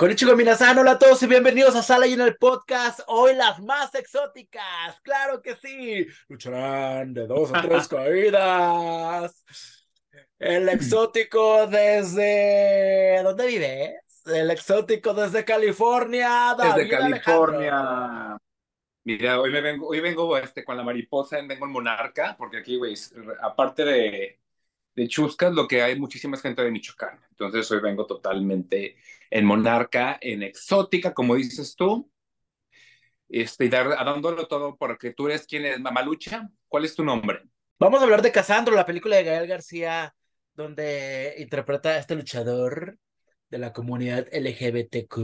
Konnichiwa minasan, hola a todos y bienvenidos a Sala y en el podcast. Hoy las más exóticas, claro que sí. Lucharán de dos o tres caídas. El exótico desde... ¿Dónde vives? El exótico desde California. Desde California. Mira, hoy me vengo, hoy vengo este, con la mariposa, vengo en monarca, porque aquí, güey, aparte de, de Chuscas, lo que hay muchísima gente de Michoacán. Entonces hoy vengo totalmente en monarca, en exótica, como dices tú, este, y dar, dándolo todo porque tú eres quien es Mamalucha. ¿Cuál es tu nombre? Vamos a hablar de Casandro, la película de Gael García, donde interpreta a este luchador de la comunidad LGBTQ+,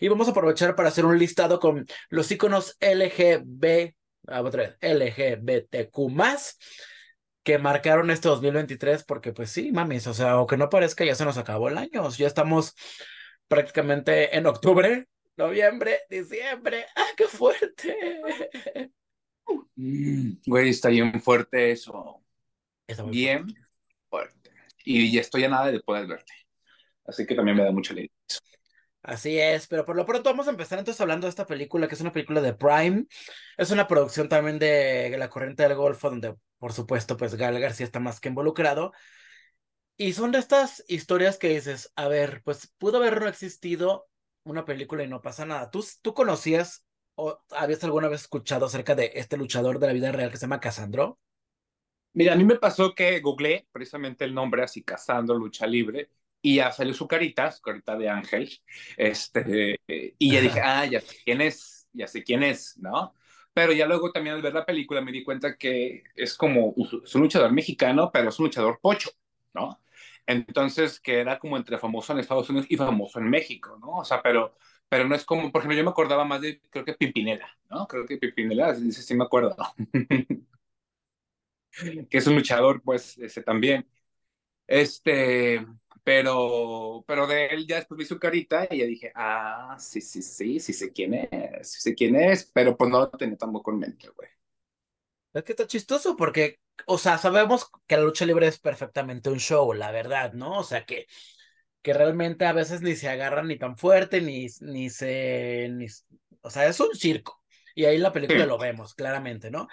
y vamos a aprovechar para hacer un listado con los iconos LGB, ah, otra vez, LGBTQ+, que marcaron este 2023, porque pues sí, mamis, o sea, aunque no parezca, ya se nos acabó el año, ya estamos prácticamente en octubre, noviembre, diciembre, ¡ah, qué fuerte! Mm, güey, está bien fuerte eso. bien fuerte. Y ya estoy a nada de poder verte. Así que también me da mucha alegría. Así es, pero por lo pronto vamos a empezar entonces hablando de esta película, que es una película de Prime. Es una producción también de La Corriente del Golfo, donde por supuesto pues Gal García está más que involucrado. Y son de estas historias que dices, a ver, pues pudo haber no existido una película y no pasa nada. ¿Tú, tú conocías o habías alguna vez escuchado acerca de este luchador de la vida real que se llama Casandro? Mira, a mí me pasó que googleé precisamente el nombre así, Casandro Lucha Libre, y ya salió su carita, su carita de ángel, este, y ya dije, ah, ya sé quién es, ya sé quién es, ¿no? Pero ya luego también al ver la película me di cuenta que es como, es un luchador mexicano, pero es un luchador pocho, ¿no? Entonces, que era como entre famoso en Estados Unidos y famoso en México, ¿no? O sea, pero, pero no es como, por ejemplo, yo me acordaba más de, creo que Pimpinela, ¿no? Creo que Pimpinela, sí, sí me acuerdo, que es un luchador, pues, ese también. Este, pero, pero de él ya después vi su carita y ya dije, ah, sí, sí, sí, sí sé quién es, sí sé quién es, pero pues no lo tenía tampoco en mente, güey. Es que está chistoso porque, o sea, sabemos que la lucha libre es perfectamente un show, la verdad, ¿no? O sea, que, que realmente a veces ni se agarran ni tan fuerte, ni, ni se, ni, o sea, es un circo. Y ahí en la película lo vemos, claramente, ¿no?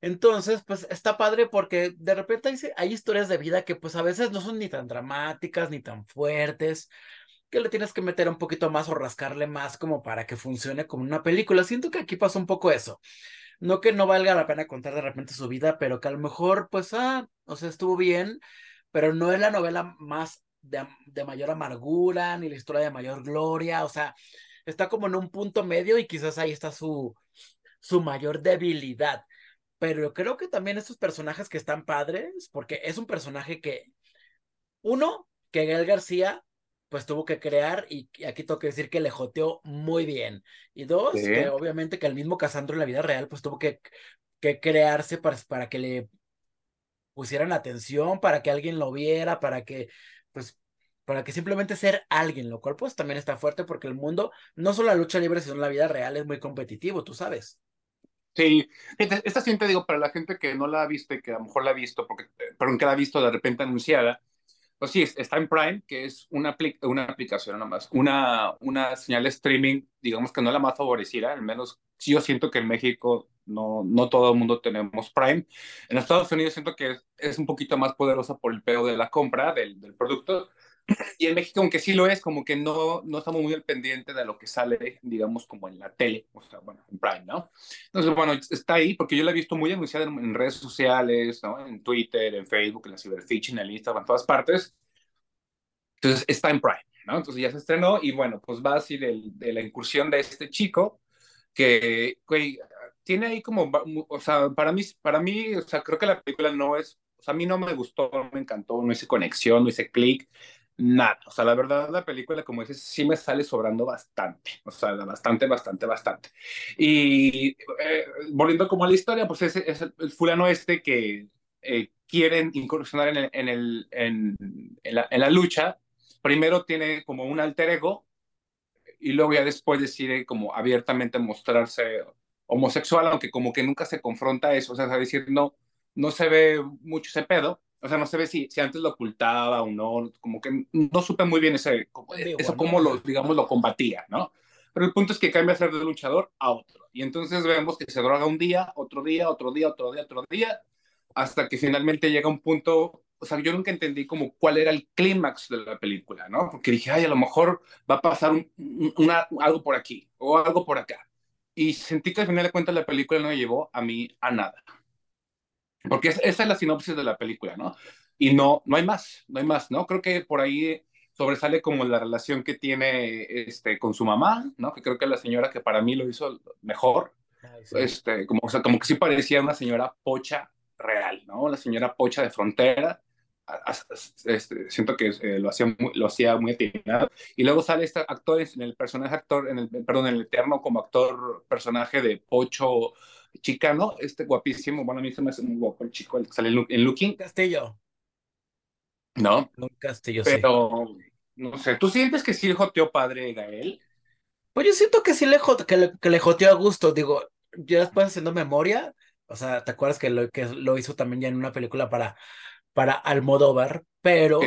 Entonces, pues está padre porque de repente hay, hay, historias de vida que pues a veces no son ni tan dramáticas ni tan fuertes, que le tienes que meter un poquito más o rascarle más como para que funcione como una película. Siento que aquí pasa un poco eso. No que no valga la pena contar de repente su vida, pero que a lo mejor, pues, ah, o sea, estuvo bien, pero no es la novela más de, de mayor amargura, ni la historia de mayor gloria, o sea, está como en un punto medio y quizás ahí está su, su mayor debilidad. Pero creo que también estos personajes que están padres, porque es un personaje que, uno, que Gael García, pues tuvo que crear, y aquí tengo que decir que le joteó muy bien. Y dos, que obviamente que el mismo Casandro en la vida real, pues tuvo que, que crearse para, para que le pusieran atención, para que alguien lo viera, para que, pues, para que simplemente ser alguien, lo cual pues también está fuerte porque el mundo, no solo la lucha libre, sino la vida real es muy competitivo, tú sabes. Sí, esta siempre digo para la gente que no la ha visto y que a lo mejor la ha visto, porque, pero que la ha visto de repente anunciada, pues sí, está en Prime, que es una, una aplicación nomás, una, una señal de streaming, digamos que no la más favorecida, al menos yo siento que en México no, no todo el mundo tenemos Prime. En Estados Unidos siento que es, un poquito más poderosa por el pedo de la compra del, del producto, y en México, aunque sí lo es, como que no, no estamos muy al pendiente de lo que sale, digamos, como en la tele, o sea, bueno, en Prime, ¿no? Entonces, bueno, está ahí porque yo la he visto muy anunciada en, redes sociales, ¿no? En Twitter, en Facebook, en la Cyberfish, en el Instagram, en todas partes. Entonces, está en Prime, ¿no? Entonces ya se estrenó y bueno, pues va así de, de la incursión de este chico que, güey, tiene ahí como, o sea, para mí, para mí, o sea, creo que la película no es, o sea, a mí no me gustó, no me encantó, no hice conexión, no hice clic nada. O sea, la verdad, la película, como dices, sí me sale sobrando bastante. O sea, bastante, bastante, bastante. Y eh, volviendo como a la historia, pues es, es el, fulano este que eh, quieren incursionar en, el, en, el, en, la, en, la, lucha. Primero tiene como un alter ego y luego ya después decide como abiertamente mostrarse homosexual, aunque como que nunca se confronta eso. O sea, a decir, no, no se ve mucho ese pedo O sea, no se ve si, si antes lo ocultaba o no, como que no supe muy bien ese, eso cómo lo, digamos, lo combatía, ¿no? Pero el punto es que cambia a ser de luchador a otro. Y entonces vemos que se droga un día, otro día, otro día, otro día, otro día, hasta que finalmente llega un punto, o sea, yo nunca entendí como cuál era el clímax de la película, ¿no? Porque dije, ay, a lo mejor va a pasar una, algo por aquí o algo por acá. Y sentí que al final de cuentas la película no me llevó a mí a nada. Porque esa es la sinopsis de la película, ¿no? Y no, no hay más, no hay más, ¿no? Creo que por ahí sobresale como la relación que tiene este, con su mamá, ¿no? Que creo que la señora que para mí lo hizo mejor, este, como, o sea, como que sí parecía una señora pocha real, ¿no? La señora pocha de frontera, este, siento que eh, lo, hacía muy, lo hacía muy atinado. Y luego sale este actor en el personaje actor, en el, perdón, en el eterno como actor personaje de Pocho chicano, este guapísimo, bueno, a mí se me hace muy guapo el chico, el que sale en, Looking. Castillo. ¿No? Un Castillo, Pero, no sé, ¿tú sientes que sí le joteó padre Gael? Pues yo siento que sí le, que le, que le joteó a gusto, digo, yo después haciendo memoria, o sea, ¿te acuerdas que lo, que lo hizo también ya en una película para, para Almodóvar? Pero,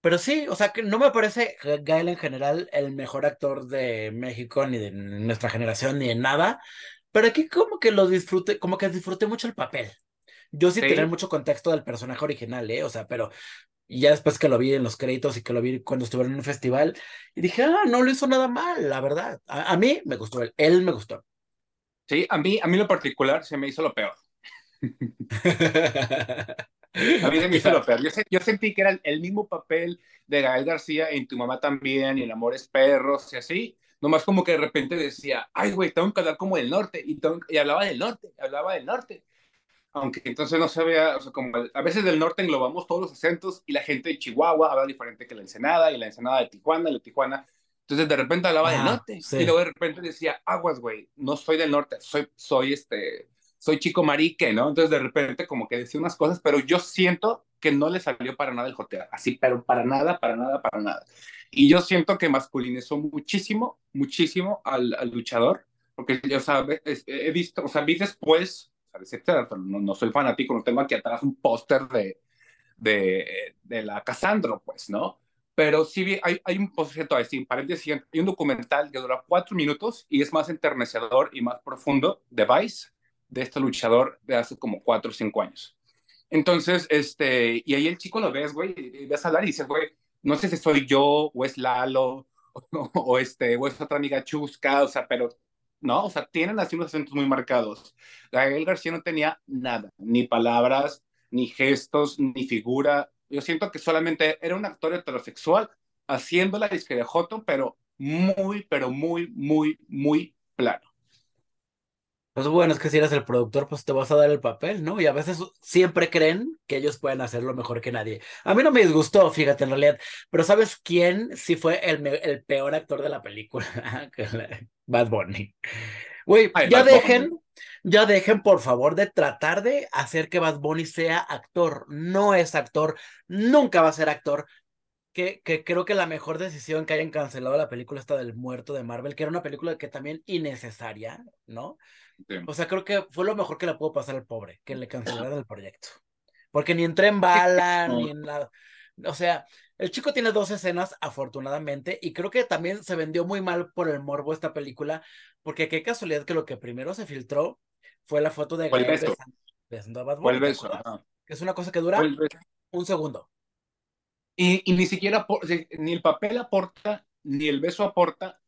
pero sí, o sea, que no me parece Gael en general el mejor actor de México, ni de nuestra generación, ni de nada, pero aquí como que lo disfrute, como que disfruté mucho el papel. Yo sí, tener mucho contexto del personaje original, ¿eh? O sea, pero ya después que lo vi en los créditos y que lo vi cuando estuve en un festival, y dije, ah, no lo hizo nada mal, la verdad. A, mí me gustó él, él me gustó. Sí, a mí, a mí lo particular se me hizo lo peor. a mí se me hizo lo peor. Yo, yo sentí que era el, mismo papel de Gael García en Tu Mamá también, y El Amor es Perros, y así. Nomás como que de repente decía, ay, güey, tengo que hablar como del norte. Y, y hablaba del norte, hablaba del norte aunque entonces no se vea, o sea, como a veces del norte englobamos todos los acentos y la gente de Chihuahua habla diferente que la Ensenada y la Ensenada de Tijuana y la Tijuana. Entonces de repente hablaba del norte y luego de repente decía, aguas, güey, no soy del norte, soy, soy este, soy chico marique, ¿no? Entonces de repente como que decía unas cosas, pero yo siento que no le salió para nada el jotear, así, pero para nada, para nada, para nada. Y yo siento que masculinizó muchísimo, muchísimo al, luchador, porque, o sea, he visto, o sea, vi después no, no, soy fanático, no tengo aquí atrás un póster de, de, la Casandro, pues, ¿no? Pero sí hay, hay un, por cierto, hay un documental que dura cuatro minutos y es más enternecedor y más profundo de Vice, de este luchador de hace como cuatro o cinco años. Entonces, este, y ahí el chico lo ves, güey, y ves hablar y dices, güey, no sé si soy yo o es Lalo o, o, este, o es otra amiga Chusca, o sea, pero ¿no? O sea, tienen así unos acentos muy marcados. Gael García no tenía nada, ni palabras, ni gestos, ni figura. Yo siento que solamente era un actor heterosexual haciendo la disque de Joto, pero muy, pero muy, muy, muy plano. Pues bueno, es que si eres el productor, pues te vas a dar el papel, ¿no? Y a veces siempre creen que ellos pueden hacerlo mejor que nadie. A mí no me disgustó, fíjate, en realidad. Pero ¿sabes quién sí fue el, el peor actor de la película? Bad Bunny. Güey, ya dejen, ya dejen, por favor, de tratar de hacer que Bad Bunny sea actor. No es actor, nunca va a ser actor. Que, que, creo que la mejor decisión que hayan cancelado la película esta del muerto de Marvel, que era una película que también innecesaria, ¿no? O sea, creo que fue lo mejor que le pudo pasar al pobre, que le cancelaran el proyecto. Porque ni entré en bala, ni en nada. O sea, el chico tiene dos escenas, afortunadamente, y creo que también se vendió muy mal por el morbo esta película, porque qué casualidad que lo que primero se filtró fue la foto de Gael besando, a Bad Bunny, Que es una cosa que dura un segundo. Y, y ni siquiera, ni el papel aporta, ni el beso aporta,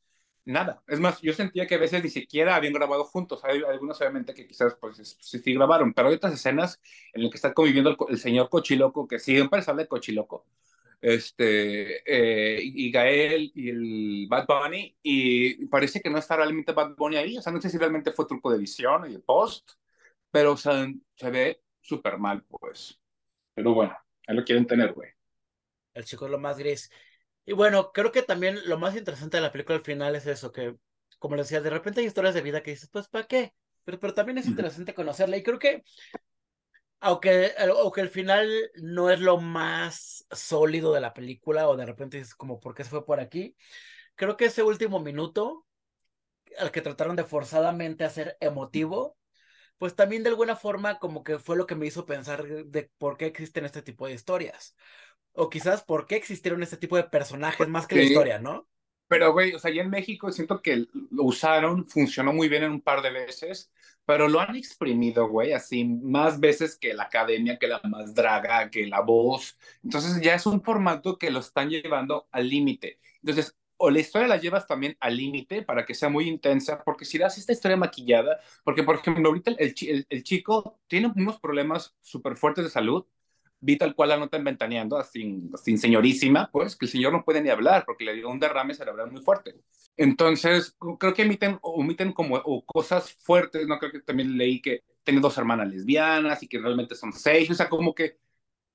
nada. Es más, yo sentía que a veces ni siquiera habían grabado juntos. Hay algunos obviamente que quizás pues sí, sí grabaron, pero hay otras escenas en las que está conviviendo el, señor Cochiloco, que siempre sale Cochiloco, este, eh, y Gael y el Bad Bunny, y parece que no está realmente Bad Bunny ahí. O sea, no sé si realmente fue truco de edición y de post, pero o sea, se ve súper mal, pues. Pero bueno, ahí lo quieren tener, güey. El chico es lo más gris. Y bueno, creo que también lo más interesante de la película al final es eso, que, como le decía, de repente hay historias de vida que dices, pues, ¿para qué? Pero, pero también es interesante conocerla. Y creo que, aunque, aunque el final no es lo más sólido de la película, o de repente dices, como, ¿por qué se fue por aquí? Creo que ese último minuto, al que trataron de forzadamente hacer emotivo, pues también de alguna forma como que fue lo que me hizo pensar de por qué existen este tipo de historias. O quizás por qué existieron este tipo de personajes más que la historia, ¿no? Pero, güey, o sea, ya en México siento que lo usaron, funcionó muy bien en un par de veces, pero lo han exprimido, güey, así más veces que la academia, que la más draga, que la voz. Entonces ya es un formato que lo están llevando al límite. Entonces, o la historia la llevas también al límite para que sea muy intensa, porque si das esta historia maquillada, porque por ejemplo, ahorita el, el, el chico tiene unos problemas súper fuertes de salud, vi tal cual la nota en Ventaneando, sin señorísima, pues que el señor no puede ni hablar porque le dio un derrame cerebral muy fuerte. Entonces, creo que omiten, omiten como o cosas fuertes, ¿no? Creo que también leí que tiene dos hermanas lesbianas y que realmente son seis, o sea, como que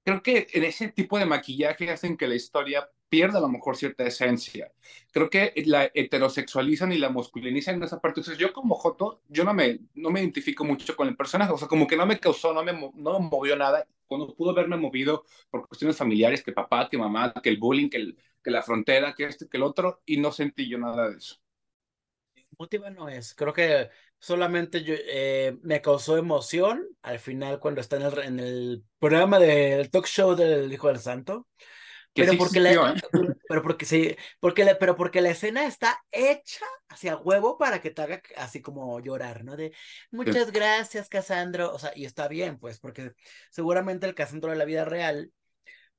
creo que en ese tipo de maquillaje hacen que la historia pierda a lo mejor cierta esencia. Creo que la heterosexualizan y la masculinizan en esa parte. Entonces yo como Joto, yo no me, no me identifico mucho con el personaje, o sea, como que no me causó, no me, no me movió nada. Cuando pudo verme movido por cuestiones familiares, que papá, que mamá, que el bullying, que, el, que la frontera, que este, que el otro, y no sentí yo nada de eso. Motiva no es, creo que solamente yo, eh, me causó emoción al final cuando está en el, en el programa del talk show del Hijo del Santo. pero, porque la, ¿eh? pero porque sí, porque la, pero porque la escena está hecha hacia huevo para que te haga así como llorar, ¿no? De muchas gracias, Casandro. O sea, y está bien, pues, porque seguramente el Casandro de la vida real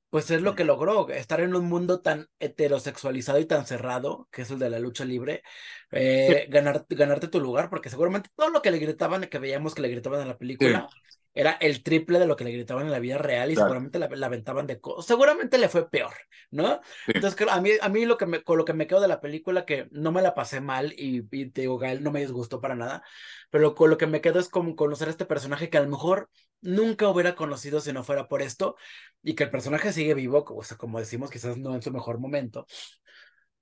pues es lo que logró, estar en un mundo tan heterosexualizado y tan cerrado, que es el de la lucha libre, eh, ganar, ganarte tu lugar, porque seguramente todo lo que le gritaban, que veíamos que le gritaban en la película, era el triple de lo que le gritaban en la vida real y seguramente la, aventaban de cosas. Seguramente le fue peor, ¿no? Entonces, a mí, a mí lo que me, con lo que me quedo de la película, que no me la pasé mal y, y te digo, Gael no me disgustó para nada, pero con lo que me quedo es como conocer a este personaje que a lo mejor nunca hubiera conocido si no fuera por esto y que el personaje sigue vivo, o sea, como decimos, quizás no en su mejor momento,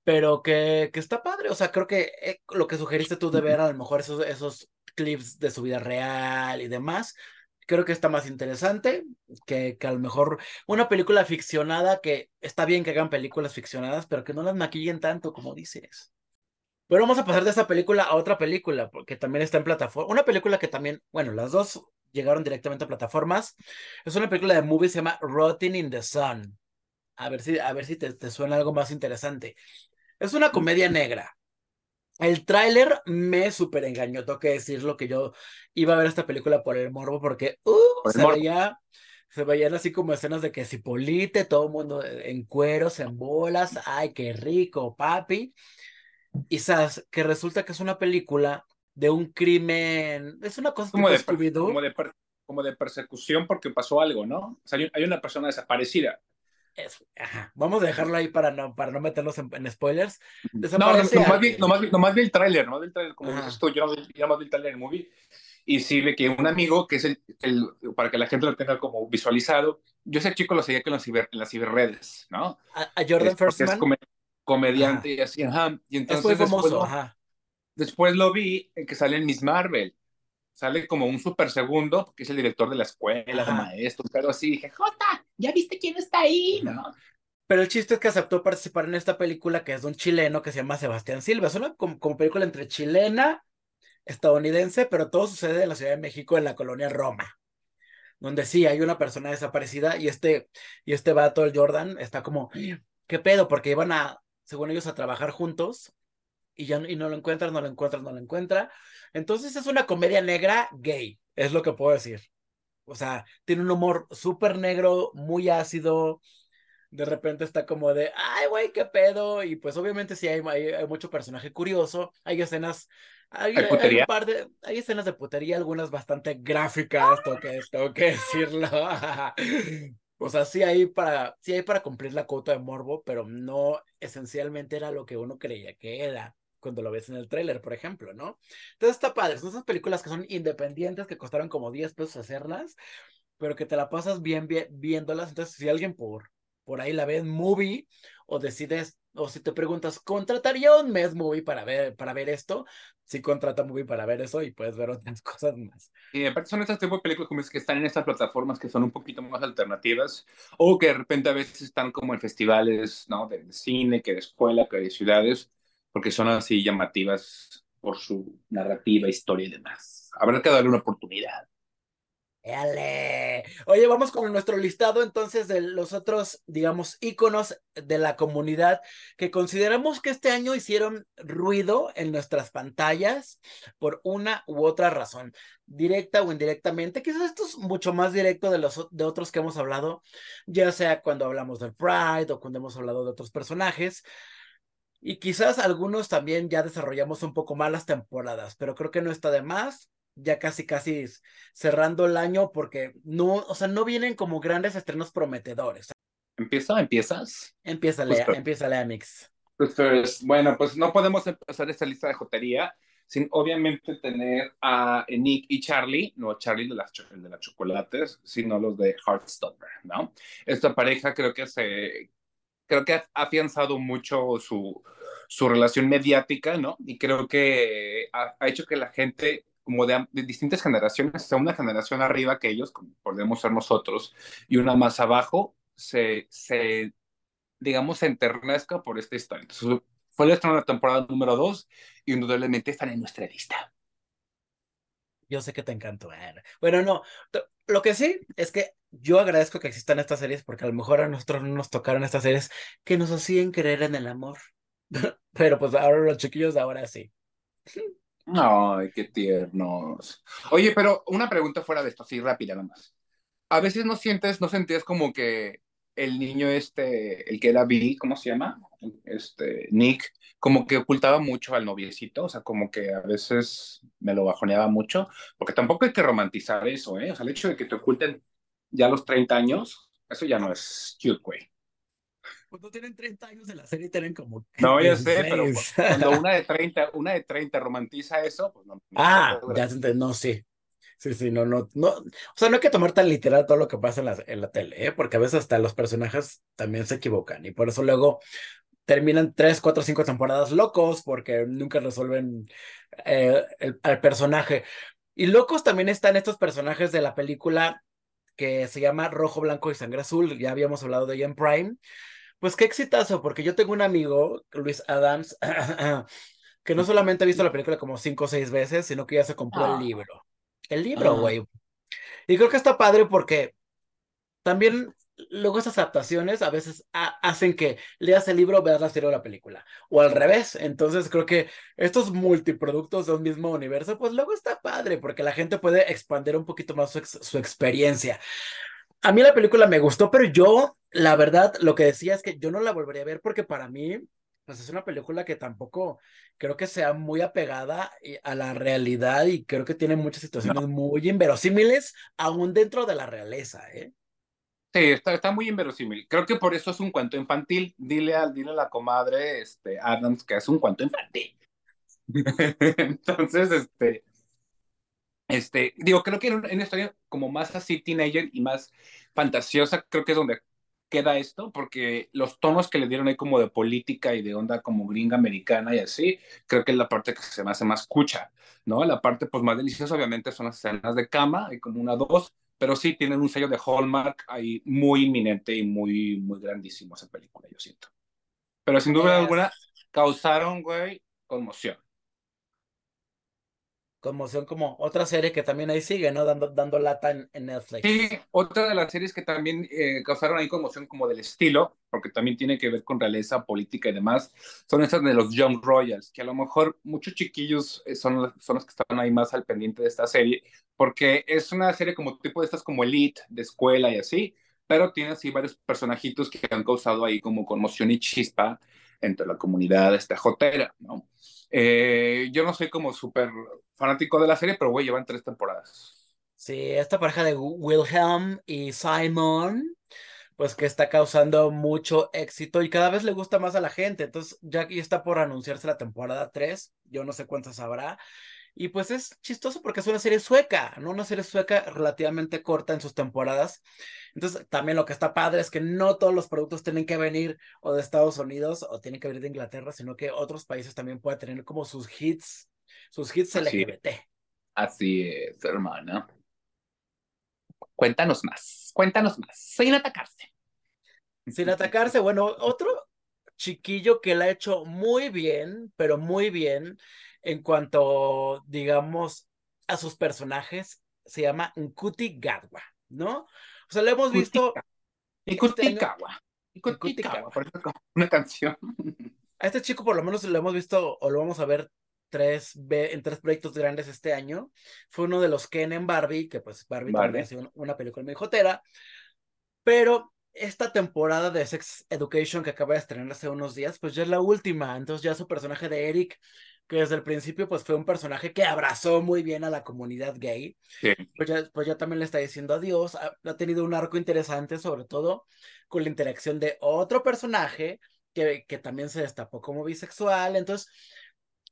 pero que, que está padre, o sea, creo que eh, lo que sugeriste tú de ver a lo mejor esos, esos clips de su vida real y demás, creo que está más interesante que, que a lo mejor una película ficcionada que está bien que hagan películas ficcionadas, pero que no las maquillen tanto como dices. Pero vamos a pasar de esa película a otra película, porque también está en plataforma. Una película que también, bueno, las dos llegaron directamente a plataformas. Es una película de movie, se llama Rotting in the Sun. A ver si, a ver si te, te suena algo más interesante. Es una comedia negra. El tráiler me súper engañó, tengo que decir lo que yo iba a ver esta película por el morbo, porque uh, se veía se veían así como escenas de que si polite, todo el mundo en cueros, en bolas, ay, qué rico, papi. Y sabes que resulta que es una película de un crimen, es una cosa como, de, como, de, como de persecución porque pasó algo, ¿no? O sea, hay, una persona desaparecida. Vamos a dejarlo ahí para no, para no meternos en, spoilers. No, no, más vi, nomás, vi el tráiler, nomás vi el tráiler, como dices tú, yo no vi el tráiler en movie. Y sí, que un amigo, que es el, el, para que la gente lo tenga como visualizado, yo ese chico lo seguía en las, ciber, en las ciberredes, ¿no? A, Jordan Firstman. Es comediante y así, ajá. Y entonces, es famoso, después, ajá Después lo vi en que sale en Miss Marvel. Sale como un super segundo, porque es el director de la escuela, de maestros, pero así dije, Jota, ¿ya viste quién está ahí? ¿No? Pero el chiste es que aceptó participar en esta película que es de un chileno que se llama Sebastián Silva. Es una como, película entre chilena, estadounidense, pero todo sucede en la Ciudad de México, en la colonia Roma. Donde sí hay una persona desaparecida y este, y este vato, el Jordan, está como, ¿qué pedo? Porque iban a, según ellos, a trabajar juntos y ya y no lo encuentras, no lo encuentras, no lo encuentra. Entonces es una comedia negra gay, es lo que puedo decir. O sea, tiene un humor súper negro, muy ácido. De repente está como de, ay, güey, qué pedo. Y pues obviamente sí hay, hay, mucho personaje curioso. Hay escenas, hay, ¿Hay, un par de, hay escenas de putería, algunas bastante gráficas, tengo que, tengo que decirlo. O sea, sí hay para, sí hay para cumplir la cuota de morbo, pero no esencialmente era lo que uno creía que era cuando lo ves en el tráiler, por ejemplo, ¿no? Entonces está padre, son esas películas que son independientes, que costaron como 10 pesos hacerlas, pero que te la pasas bien, bien viéndolas. Entonces, si alguien por, por ahí la ve en movie o decides, o si te preguntas, ¿contrataría un mes movie para ver, para ver esto? Sí, contrata movie para ver eso y puedes ver otras cosas más. Y aparte son estas tipo de películas como es que están en estas plataformas que son un poquito más alternativas o que de repente a veces están como en festivales, ¿no? De cine, que de escuela, que de ciudades porque son así llamativas por su narrativa, historia y demás. Habrá que darle una oportunidad. ¡Dale! Oye, vamos con nuestro listado entonces de los otros, digamos, íconos de la comunidad que consideramos que este año hicieron ruido en nuestras pantallas por una u otra razón, directa o indirectamente. Quizás esto es mucho más directo de los de otros que hemos hablado, ya sea cuando hablamos del Pride o cuando hemos hablado de otros personajes. Y quizás algunos también ya desarrollamos un poco más las temporadas, pero creo que no está de más ya casi, casi cerrando el año porque no, o sea, no vienen como grandes estrenos prometedores. ¿Empieza? ¿Empiezas? Empieza, Lea, empieza Lea Mix. Pues, bueno, pues no podemos empezar esta lista de jotería sin obviamente tener a Nick y Charlie, no Charlie de las, de las chocolates, sino los de Heartstopper, ¿no? Esta pareja creo que se, creo que ha afianzado mucho su, su relación mediática, ¿no? Y creo que ha, hecho que la gente como de, distintas generaciones, sea, una generación arriba que ellos, como podemos ser nosotros, y una más abajo, se, se digamos, se enternezca por esta historia. Entonces, fue el estreno de la temporada número 2 y indudablemente están en nuestra lista. Yo sé que te encantó. Bueno, no, lo que sí es que yo agradezco que existan estas series porque a lo mejor a nosotros no nos tocaron estas series que nos hacían creer en el amor. Pero pues ahora los chiquillos ahora sí. Ay, qué tiernos. Oye, pero una pregunta fuera de esto, así rápida nomás. A veces no sientes, no sentías como que el niño este, el que era Billy, ¿cómo se llama? Este, Nick, como que ocultaba mucho al noviecito, o sea, como que a veces me lo bajoneaba mucho, porque tampoco hay que romantizar eso, ¿eh? O sea, el hecho de que te oculten ya los 30 años, eso ya no es cute, güey. Pues no tienen 30 años de la serie, tienen como. No, ya sé, pero cuando una de 30, una de 30 romantiza eso, pues no. ah, ya se no, sí. Sí, sí, no, no, no. O sea, no hay que tomar tan literal todo lo que pasa en la, en la tele, ¿eh? porque a veces hasta los personajes también se equivocan y por eso luego terminan tres, cuatro, cinco temporadas locos porque nunca resuelven eh, el, el personaje. Y locos también están estos personajes de la película que se llama Rojo, Blanco y Sangre Azul, ya habíamos hablado de ella en Prime, pues qué exitazo, porque yo tengo un amigo, Luis Adams, que no solamente ha visto la película como cinco o seis veces, sino que ya se compró el ah. libro. El libro, ah. güey. Y creo que está padre porque también luego esas adaptaciones a veces hacen que leas el libro, veas la serie o la película, o al revés. Entonces creo que estos multiproductos de un mismo universo, pues luego está padre porque la gente puede expandir un poquito más su, su experiencia a mí la película me gustó, pero yo, la verdad, lo que decía es que yo no la volvería a ver porque para mí, pues es una película que tampoco creo que sea muy apegada a la realidad y creo que tiene muchas situaciones muy inverosímiles, aún dentro de la realeza, ¿eh? Sí, está, está muy inverosímil. Creo que por eso es un cuento infantil. Dile a, dile a la comadre este, Adams que es un cuento infantil. Entonces, este, este, digo, creo que en una historia como más así teenager y más fantasiosa, creo que es donde queda esto, porque los tonos que le dieron ahí como de política y de onda como gringa americana y así, creo que es la parte que se me hace más escucha, ¿no? La parte pues más deliciosa obviamente son las escenas de cama, hay como una, dos, pero sí tienen un sello de Hallmark ahí muy inminente y muy, muy grandísimo esa película, yo siento. Pero sin duda alguna causaron, güey, conmoción conmoción como otra serie que también ahí sigue, ¿no? Dando, dando lata en, Netflix. Sí, otra de las series que también eh, causaron ahí conmoción como del estilo, porque también tiene que ver con realeza, política y demás, son estas de los Young Royals, que a lo mejor muchos chiquillos eh, son, son los que están ahí más al pendiente de esta serie, porque es una serie como tipo de estas como elite, de escuela y así, pero tiene así varios personajitos que han causado ahí como conmoción y chispa entre la comunidad esta jotera, ¿no? Eh, yo no soy como súper fanático de la serie, pero güey, llevan tres temporadas. Sí, esta pareja de Wilhelm y Simon, pues que está causando mucho éxito y cada vez le gusta más a la gente. Entonces, ya aquí está por anunciarse la temporada 3, yo no sé cuántas habrá. Y pues es chistoso porque es una serie sueca, ¿no? Una serie sueca relativamente corta en sus temporadas. Entonces, también lo que está padre es que no todos los productos tienen que venir o de Estados Unidos o tienen que venir de Inglaterra, sino que otros países también pueden tener como sus hits, sus hits LGBT. Así es, hermana. Cuéntanos más, cuéntanos más, sin atacarse. Sin atacarse, bueno, otro chiquillo que la ha hecho muy bien, pero muy bien, en cuanto, digamos, a sus personajes, se llama Nkuti Gadwa, ¿no? O sea, lo hemos visto. Nkuti Gadwa. Nkuti Gadwa, por ejemplo, una canción. A este chico por lo menos lo hemos visto o lo vamos a ver tres en tres proyectos grandes este año. Fue uno de los Ken en Barbie, que pues Barbie, Barbie. también una película muy jotera. Pero esta temporada de Sex Education que acaba de estrenar hace unos días, pues ya es la última. Entonces ya su personaje de Eric, que desde el principio pues fue un personaje que abrazó muy bien a la comunidad gay, pues, ya, pues ya también le está diciendo adiós. Ha, ha, tenido un arco interesante, sobre todo con la interacción de otro personaje que, que también se destapó como bisexual. Entonces,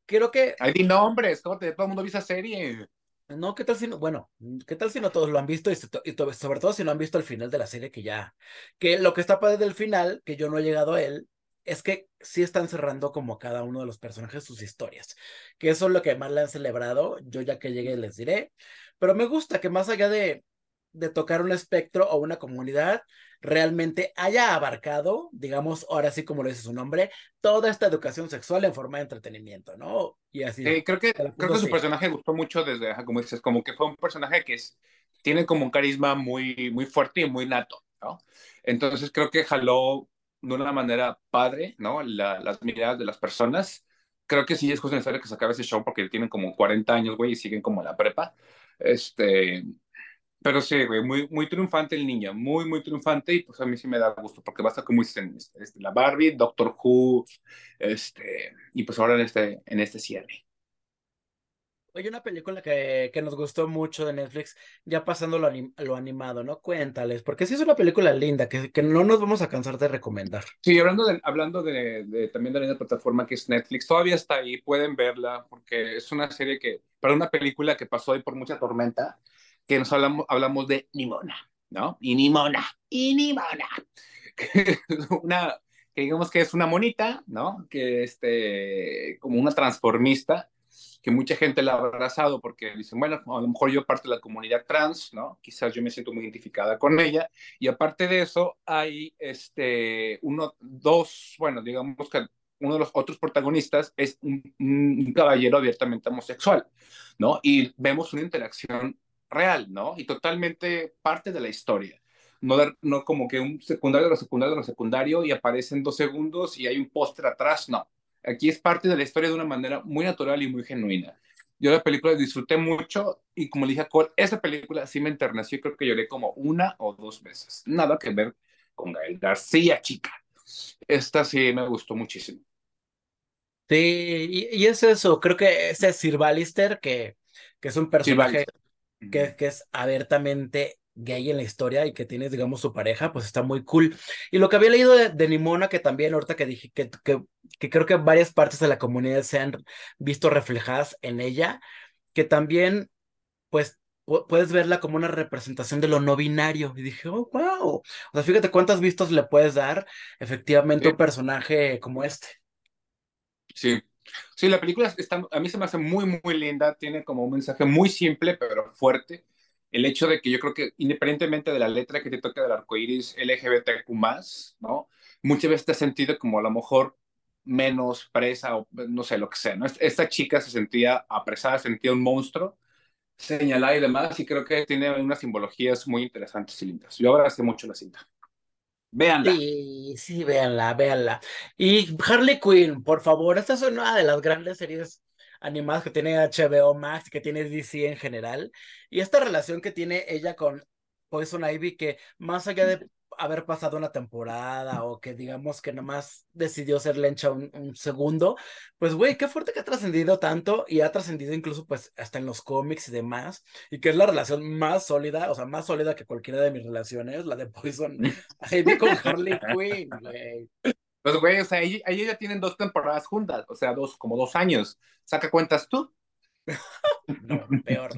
creo que... Hay nombres, ¿cómo te, todo el mundo vio esa serie? No, ¿qué tal si no? Bueno, ¿qué tal si no todos lo han visto? Y, sobre todo si no han visto el final de la serie que ya. Que lo que está padre del final, que yo no he llegado a él, es que sí están cerrando como cada uno de los personajes sus historias. Que eso es lo que más le han celebrado. Yo ya que llegué les diré. Pero me gusta que más allá de, de tocar un espectro o una comunidad, realmente haya abarcado, digamos, ahora sí como lo dice su nombre, toda esta educación sexual en forma de entretenimiento, ¿no? Y así. creo que, creo que su personaje gustó mucho desde, como dices, como que fue un personaje que es, tiene como un carisma muy, muy fuerte y muy nato, ¿no? Entonces creo que jaló de una manera padre, ¿no? La, las miradas de las personas. Creo que sí es justo necesario que se acabe ese show porque tienen como 40 años, güey, y siguen como la prepa. Este, pero sí, güey, muy, muy triunfante el niño, muy, muy triunfante y pues a mí sí me da gusto porque va a estar como dicen, este, la Barbie, Doctor Who, este, y pues ahora en este, en este cierre. Oye, una película que, que nos gustó mucho de Netflix, ya pasando lo, lo, animado, ¿no? Cuéntales, porque sí es una película linda que, que no nos vamos a cansar de recomendar. Sí, hablando, de, hablando de, de también de la plataforma que es Netflix, todavía está ahí, pueden verla, porque es una serie que, para una película que pasó ahí por mucha tormenta, que nos hablamos, hablamos de Nimona, ¿no? Y Nimona, y Nimona. una, que digamos que es una monita, ¿no? Que este, como una transformista, que mucha gente la ha abrazado porque dicen, bueno, a lo mejor yo parte de la comunidad trans, ¿no? Quizás yo me siento muy identificada con ella. Y aparte de eso, hay este, uno, dos, bueno, digamos que uno de los otros protagonistas es un, un, caballero abiertamente homosexual, ¿no? Y vemos una interacción real, ¿no? Y totalmente parte de la historia. No, no como que un secundario de lo secundario lo secundario y aparecen dos segundos y hay un póster atrás, no. Aquí es parte de la historia de una manera muy natural y muy genuina. Yo la película disfruté mucho y como le dije a Cole, esa película sí me enterneció, creo que lloré como una o dos veces. Nada que ver con Gael García, chica. Esta sí me gustó muchísimo. Sí, y, es eso, creo que ese Sir Ballister, que, que es un personaje que, que es abiertamente gay en la historia y que tienes, digamos, su pareja, pues está muy cool. Y lo que había leído de, Nimona, que también ahorita que dije que, que, que, creo que varias partes de la comunidad se han visto reflejadas en ella, que también, pues, puedes verla como una representación de lo no binario. Y dije, oh, wow. O sea, fíjate cuántas vistas le puedes dar efectivamente a un personaje como este. Sí, Sí, la película está, a mí se me hace muy, muy linda, tiene como un mensaje muy simple, pero fuerte. El hecho de que yo creo que independientemente de la letra que te toque del arco iris LGBTQ, ¿no? Muchas veces te has sentido como a lo mejor menos presa o no sé lo que sea. Esta chica se sentía apresada, sentía un monstruo, señalada y demás, y creo que tiene unas simbologías muy interesantes y lindas. Yo agradecí mucho la cinta. Véanla. Sí, sí, véanla, véanla. Y Harley Quinn, por favor, esta es una de las grandes series animadas que tiene HBO Max, que tiene DC en general. Y esta relación que tiene ella con Poison Ivy, que más allá de haber pasado una temporada o que digamos que nomás decidió ser lencha un, un segundo, pues güey, qué fuerte que ha trascendido tanto y ha trascendido incluso pues hasta en los cómics y demás, y que es la relación más sólida, o sea, más sólida que cualquiera de mis relaciones, la de Poison Ivy con Harley Quinn, güey. Pues güey, o sea, ahí, ahí ya tienen dos temporadas juntas, o sea, dos, como dos años. Saca cuentas tú. No, peor,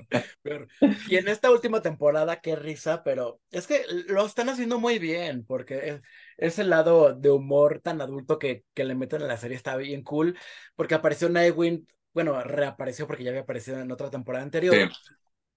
peor. Y en esta última temporada, qué risa, pero es que lo están haciendo muy bien, porque ese lado de humor tan adulto que, que le meten en la serie está bien cool, porque apareció Nightwing, bueno, reapareció porque ya había aparecido en otra temporada anterior.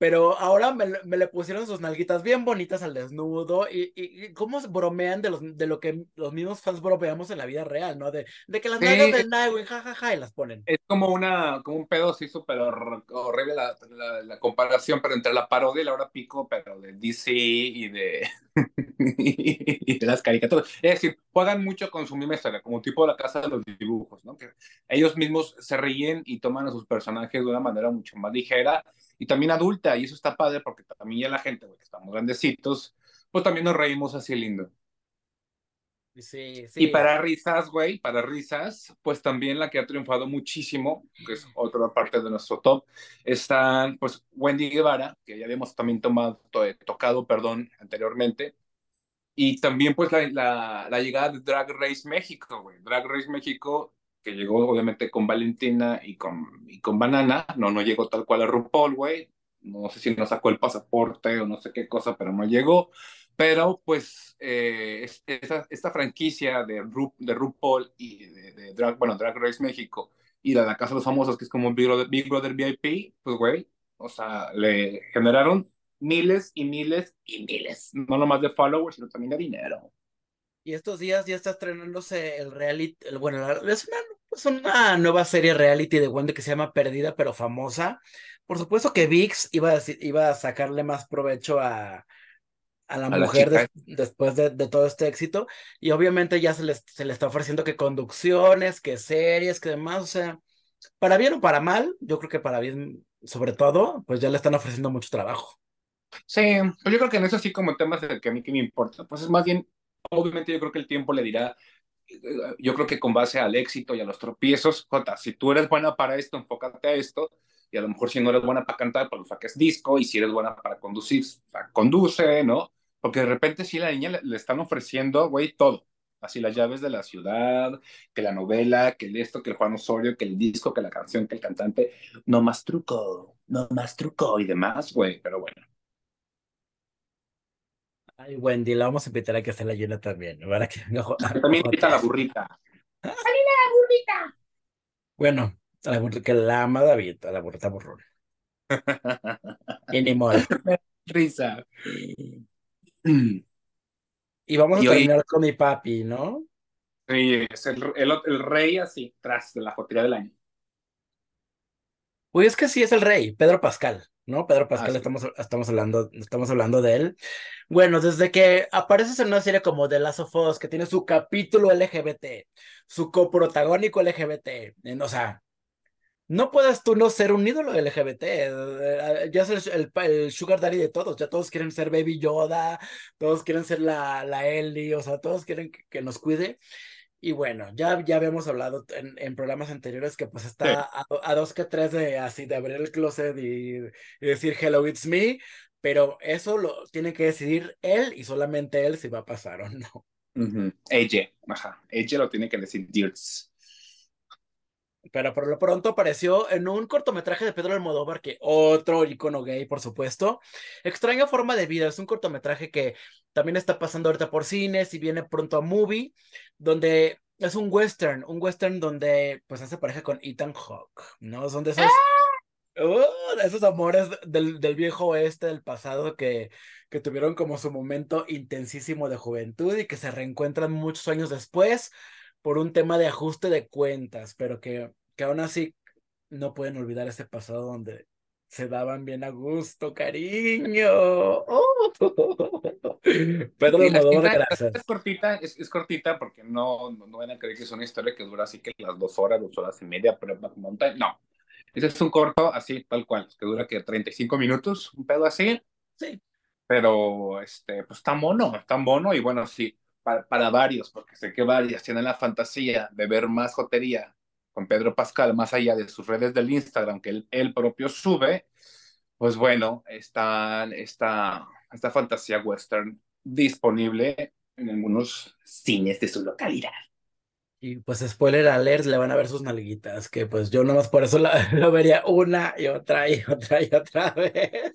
Pero ahora me, me, le pusieron sus nalguitas bien bonitas al desnudo y, y, cómo bromean de, los, de lo que los mismos fans bromeamos en la vida real, ¿no? De, de que las sí, nalgas del Nightwing, jajaja, ja, ja, y las ponen. Es como, una, como un pedo así súper horrible la, la, la, comparación, pero entre la parodia y la hora pico, pero de DC y de, y de las caricaturas. Es decir, juegan mucho con su misma historia, como tipo la casa de los dibujos, ¿no? Que ellos mismos se ríen y toman a sus personajes de una manera mucho más ligera y también adulta, y eso está padre porque también ya la gente, güey, que estamos grandecitos, pues también nos reímos así lindo. Sí, sí. Y para risas, güey, para risas, pues también la que ha triunfado muchísimo, que es otra parte de nuestro top, están pues Wendy Guevara, que ya habíamos también tomado, tocado, perdón, anteriormente, y también pues la, la, la llegada de Drag Race México, güey. Drag Race México que llegó obviamente con Valentina y con, y con Banana, no, no llegó tal cual a RuPaul, güey, no sé si nos sacó el pasaporte o no sé qué cosa, pero no llegó, pero pues eh, esta, esta, franquicia de, Ru, de RuPaul y de, de, Drag, bueno, Drag Race México y la de la Casa de los Famosos, que es como Big Brother, Big Brother VIP, pues güey, o sea, le generaron miles y miles y miles, no nomás de followers, sino también de dinero. Y estos días ya está estrenándose el reality, el, bueno, es una, es una, nueva serie reality de Wendy que se llama Perdida pero famosa. Por supuesto que VIX iba a, iba a sacarle más provecho a, a la a mujer la de, después de, de, todo este éxito. Y obviamente ya se, les, se le está ofreciendo que conducciones, que series, que demás. O sea, para bien o para mal, yo creo que para bien, sobre todo, pues ya le están ofreciendo mucho trabajo. Sí, pues yo creo que en eso sí como temas de que a mí que me importa, pues es más bien obviamente yo creo que el tiempo le dirá, yo creo que con base al éxito y a los tropiezos, Jota, si tú eres buena para esto, enfócate a esto, y a lo mejor si no eres buena para cantar, pues saques disco, y si eres buena para conducir, conduce, ¿no? Porque de repente sí la niña le, le están ofreciendo, güey, todo. Así las llaves de la ciudad, que la novela, que el esto, que el Juan Osorio, que el disco, que la canción, que el cantante. No más truco, no más truco y demás, güey, pero bueno. Ay, Wendy, la vamos a invitar a que se la llene también. Para que también invita a la burrita. ¡Salina la burrita! Bueno, a la burrita, que la ama David, a la burrita burrón. y ni modo. Risa. Y vamos a y terminar hoy... con mi papi, ¿no? Sí, es el, el, el, rey así, tras de la jotería del año. Pues es que sí es el rey, Pedro Pascal. ¿No? Pedro Pascal, ah, sí. estamos, estamos, hablando, estamos hablando de él. Bueno, desde que apareces en una serie como The Last of Us, que tiene su capítulo LGBT, su coprotagónico LGBT, o sea, no puedes tú no ser un ídolo LGBT, ya es el, el, el, sugar daddy de todos, ya todos quieren ser Baby Yoda, todos quieren ser la, la Ellie, o sea, todos quieren que, que nos cuide. Y bueno, ya, ya habíamos hablado en, en programas anteriores que pues está sí. a, a, dos que tres de así de abrir el closet y, y, decir hello, it's me, pero eso lo tiene que decidir él y solamente él si va a pasar o no. Uh -huh. Ella, ajá, ella lo tiene que decir Dirts. Pero por lo pronto apareció en un cortometraje de Pedro Almodóvar, que otro icono gay, por supuesto. Extraña forma de vida, es un cortometraje que también está pasando ahorita por cines y viene pronto a movie, donde es un western, un western donde pues hace pareja con Ethan Hawke, ¿no? Son de esos, uh, esos amores del, del, viejo oeste, del pasado, que, que tuvieron como su momento intensísimo de juventud y que se reencuentran muchos años después por un tema de ajuste de cuentas, pero que, que aún así no pueden olvidar ese pasado donde se daban bien a gusto, cariño. Oh. Pedro Almodóvar, gracias. Es cortita, es, es, cortita porque no, no, no van a creer que es una historia que dura así que las dos horas, dos horas y media, pero Mountain, no. Ese es un corto así, tal cual, que dura que 35 minutos, un pedo así. Sí. Pero, este, pues tan mono, tan mono, y bueno, sí, para, para varios, porque sé que varias tienen la fantasía de ver más jotería con Pedro Pascal, más allá de sus redes del Instagram que él, él propio sube, pues bueno, está esta, esta fantasía western disponible en algunos cines de su localidad. Y pues spoiler alert, le van a ver sus nalguitas, que pues yo nomás por eso la, lo vería una y otra y otra y otra vez.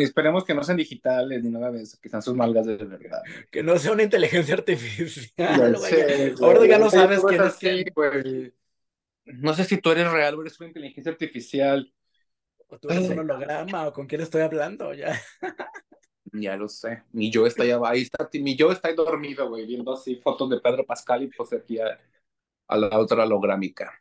Esperemos que no sean digitales ni nada de eso, que sean sus malgas de verdad. Que no sea una inteligencia artificial. Sé, Ahora ya no sabes quién es quién. No sé si tú eres real o eres una inteligencia artificial. o tú eres un holograma, o con quién estoy hablando, ya. Ya lo sé. Mi yo está allá, ahí está, mi yo está ahí dormido, güey, viendo así fotos de Pedro Pascal y pues aquí a, a la otra holográmica.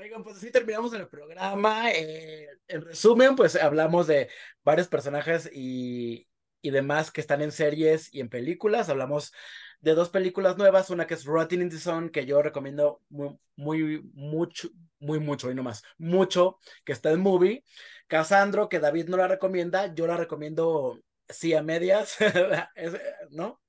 Oigan, pues así terminamos el programa. Eh, en resumen, pues hablamos de varios personajes y, y demás que están en series y en películas. Hablamos de dos películas nuevas, una que es Rotting in the Sun, que yo recomiendo muy, muy, mucho, muy mucho, y no más, mucho, que está en movie. Casandro, que David no la recomienda, yo la recomiendo sí a medias, ¿no?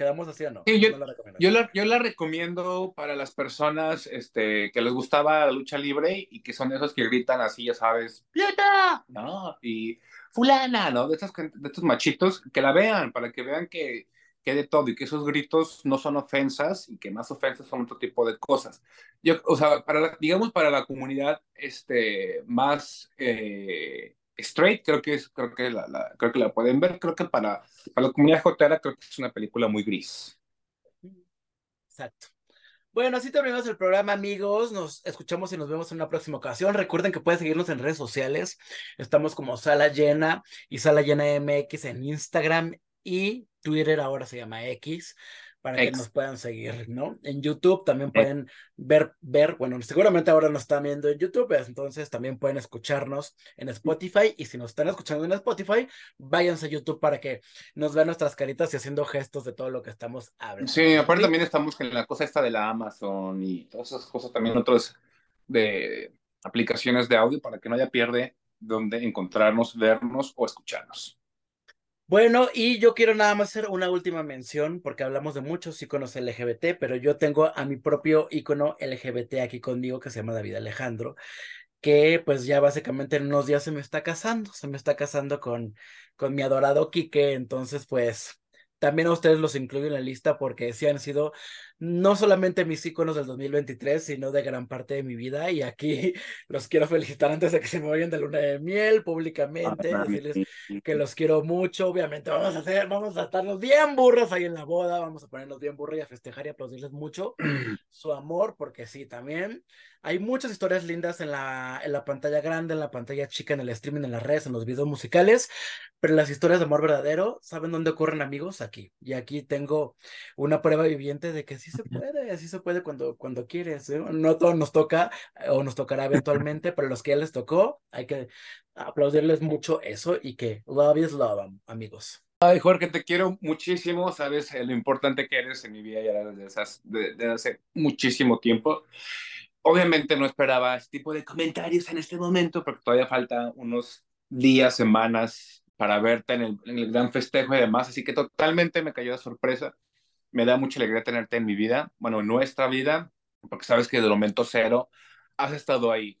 ¿Quedamos así o no? Sí, yo, no la yo, la, yo, la, recomiendo para las personas este, que les gustaba la lucha libre y que son esos que gritan así, ya sabes, ¡Pieta! ¿no? Y fulana, ¿no? De estos, de estos machitos, que la vean, para que vean que, que de todo y que esos gritos no son ofensas y que más ofensas son otro tipo de cosas. Yo, o sea, para, digamos, para la comunidad este, más eh, straight, creo que, es, creo, que la, creo que la pueden ver. Creo que para, para la comunidad jotera creo que es una película muy gris. Exacto. Bueno, así terminamos el programa, amigos. Nos escuchamos y nos vemos en una próxima ocasión. Recuerden que pueden seguirnos en redes sociales. Estamos como Sala Llena y Sala Llena MX en Instagram y Twitter ahora se llama X, para que nos puedan seguir, ¿no? En YouTube también pueden ver, ver, bueno, seguramente ahora nos están viendo en YouTube, entonces también pueden escucharnos en Spotify y si nos están escuchando en Spotify, váyanse a YouTube para que nos vean nuestras caritas y haciendo gestos de todo lo que estamos hablando. Sí, aparte también estamos en la cosa esta de la Amazon y todas esas cosas, también otras de aplicaciones de audio para que no haya pierde donde encontrarnos, vernos o escucharnos. Bueno, y yo quiero nada más hacer una última mención, porque hablamos de muchos iconos LGBT, pero yo tengo a mi propio icono LGBT aquí conmigo, que se llama David Alejandro, que pues ya básicamente en unos días se me está casando, se me está casando con, con mi adorado Quique, entonces pues también a ustedes los incluyo en la lista porque sí han sido no solamente mis iconos del 2023, sino de gran parte de mi vida. Y aquí los quiero felicitar antes de que se me vayan de luna de miel públicamente, ah, decirles que los quiero mucho. Obviamente vamos a hacer, vamos a estarnos bien burros ahí en la boda, vamos a ponernos bien burros y a festejar y aplaudirles mucho su amor, porque sí, también hay muchas historias lindas en la, en la pantalla grande, en la pantalla chica, en el streaming, en las redes, en los videos musicales, pero las historias de amor verdadero, ¿saben dónde ocurren amigos? Aquí. Y aquí tengo una prueba viviente de que sí se puede, sí se puede cuando, cuando quieres. ¿eh? No todo nos toca o nos tocará eventualmente, pero los que les tocó, hay que aplaudirles mucho eso y que love is love, amigos. Ay, Jorge, te quiero muchísimo, sabes lo importante que eres en mi vida ya desde, desde hace muchísimo tiempo. Obviamente no esperaba este tipo de comentarios en este momento porque todavía falta unos días, semanas para verte en el, en el, gran festejo y demás, así que totalmente me cayó de sorpresa. Me da mucha alegría tenerte en mi vida, bueno, en nuestra vida, porque sabes que desde el momento cero has estado ahí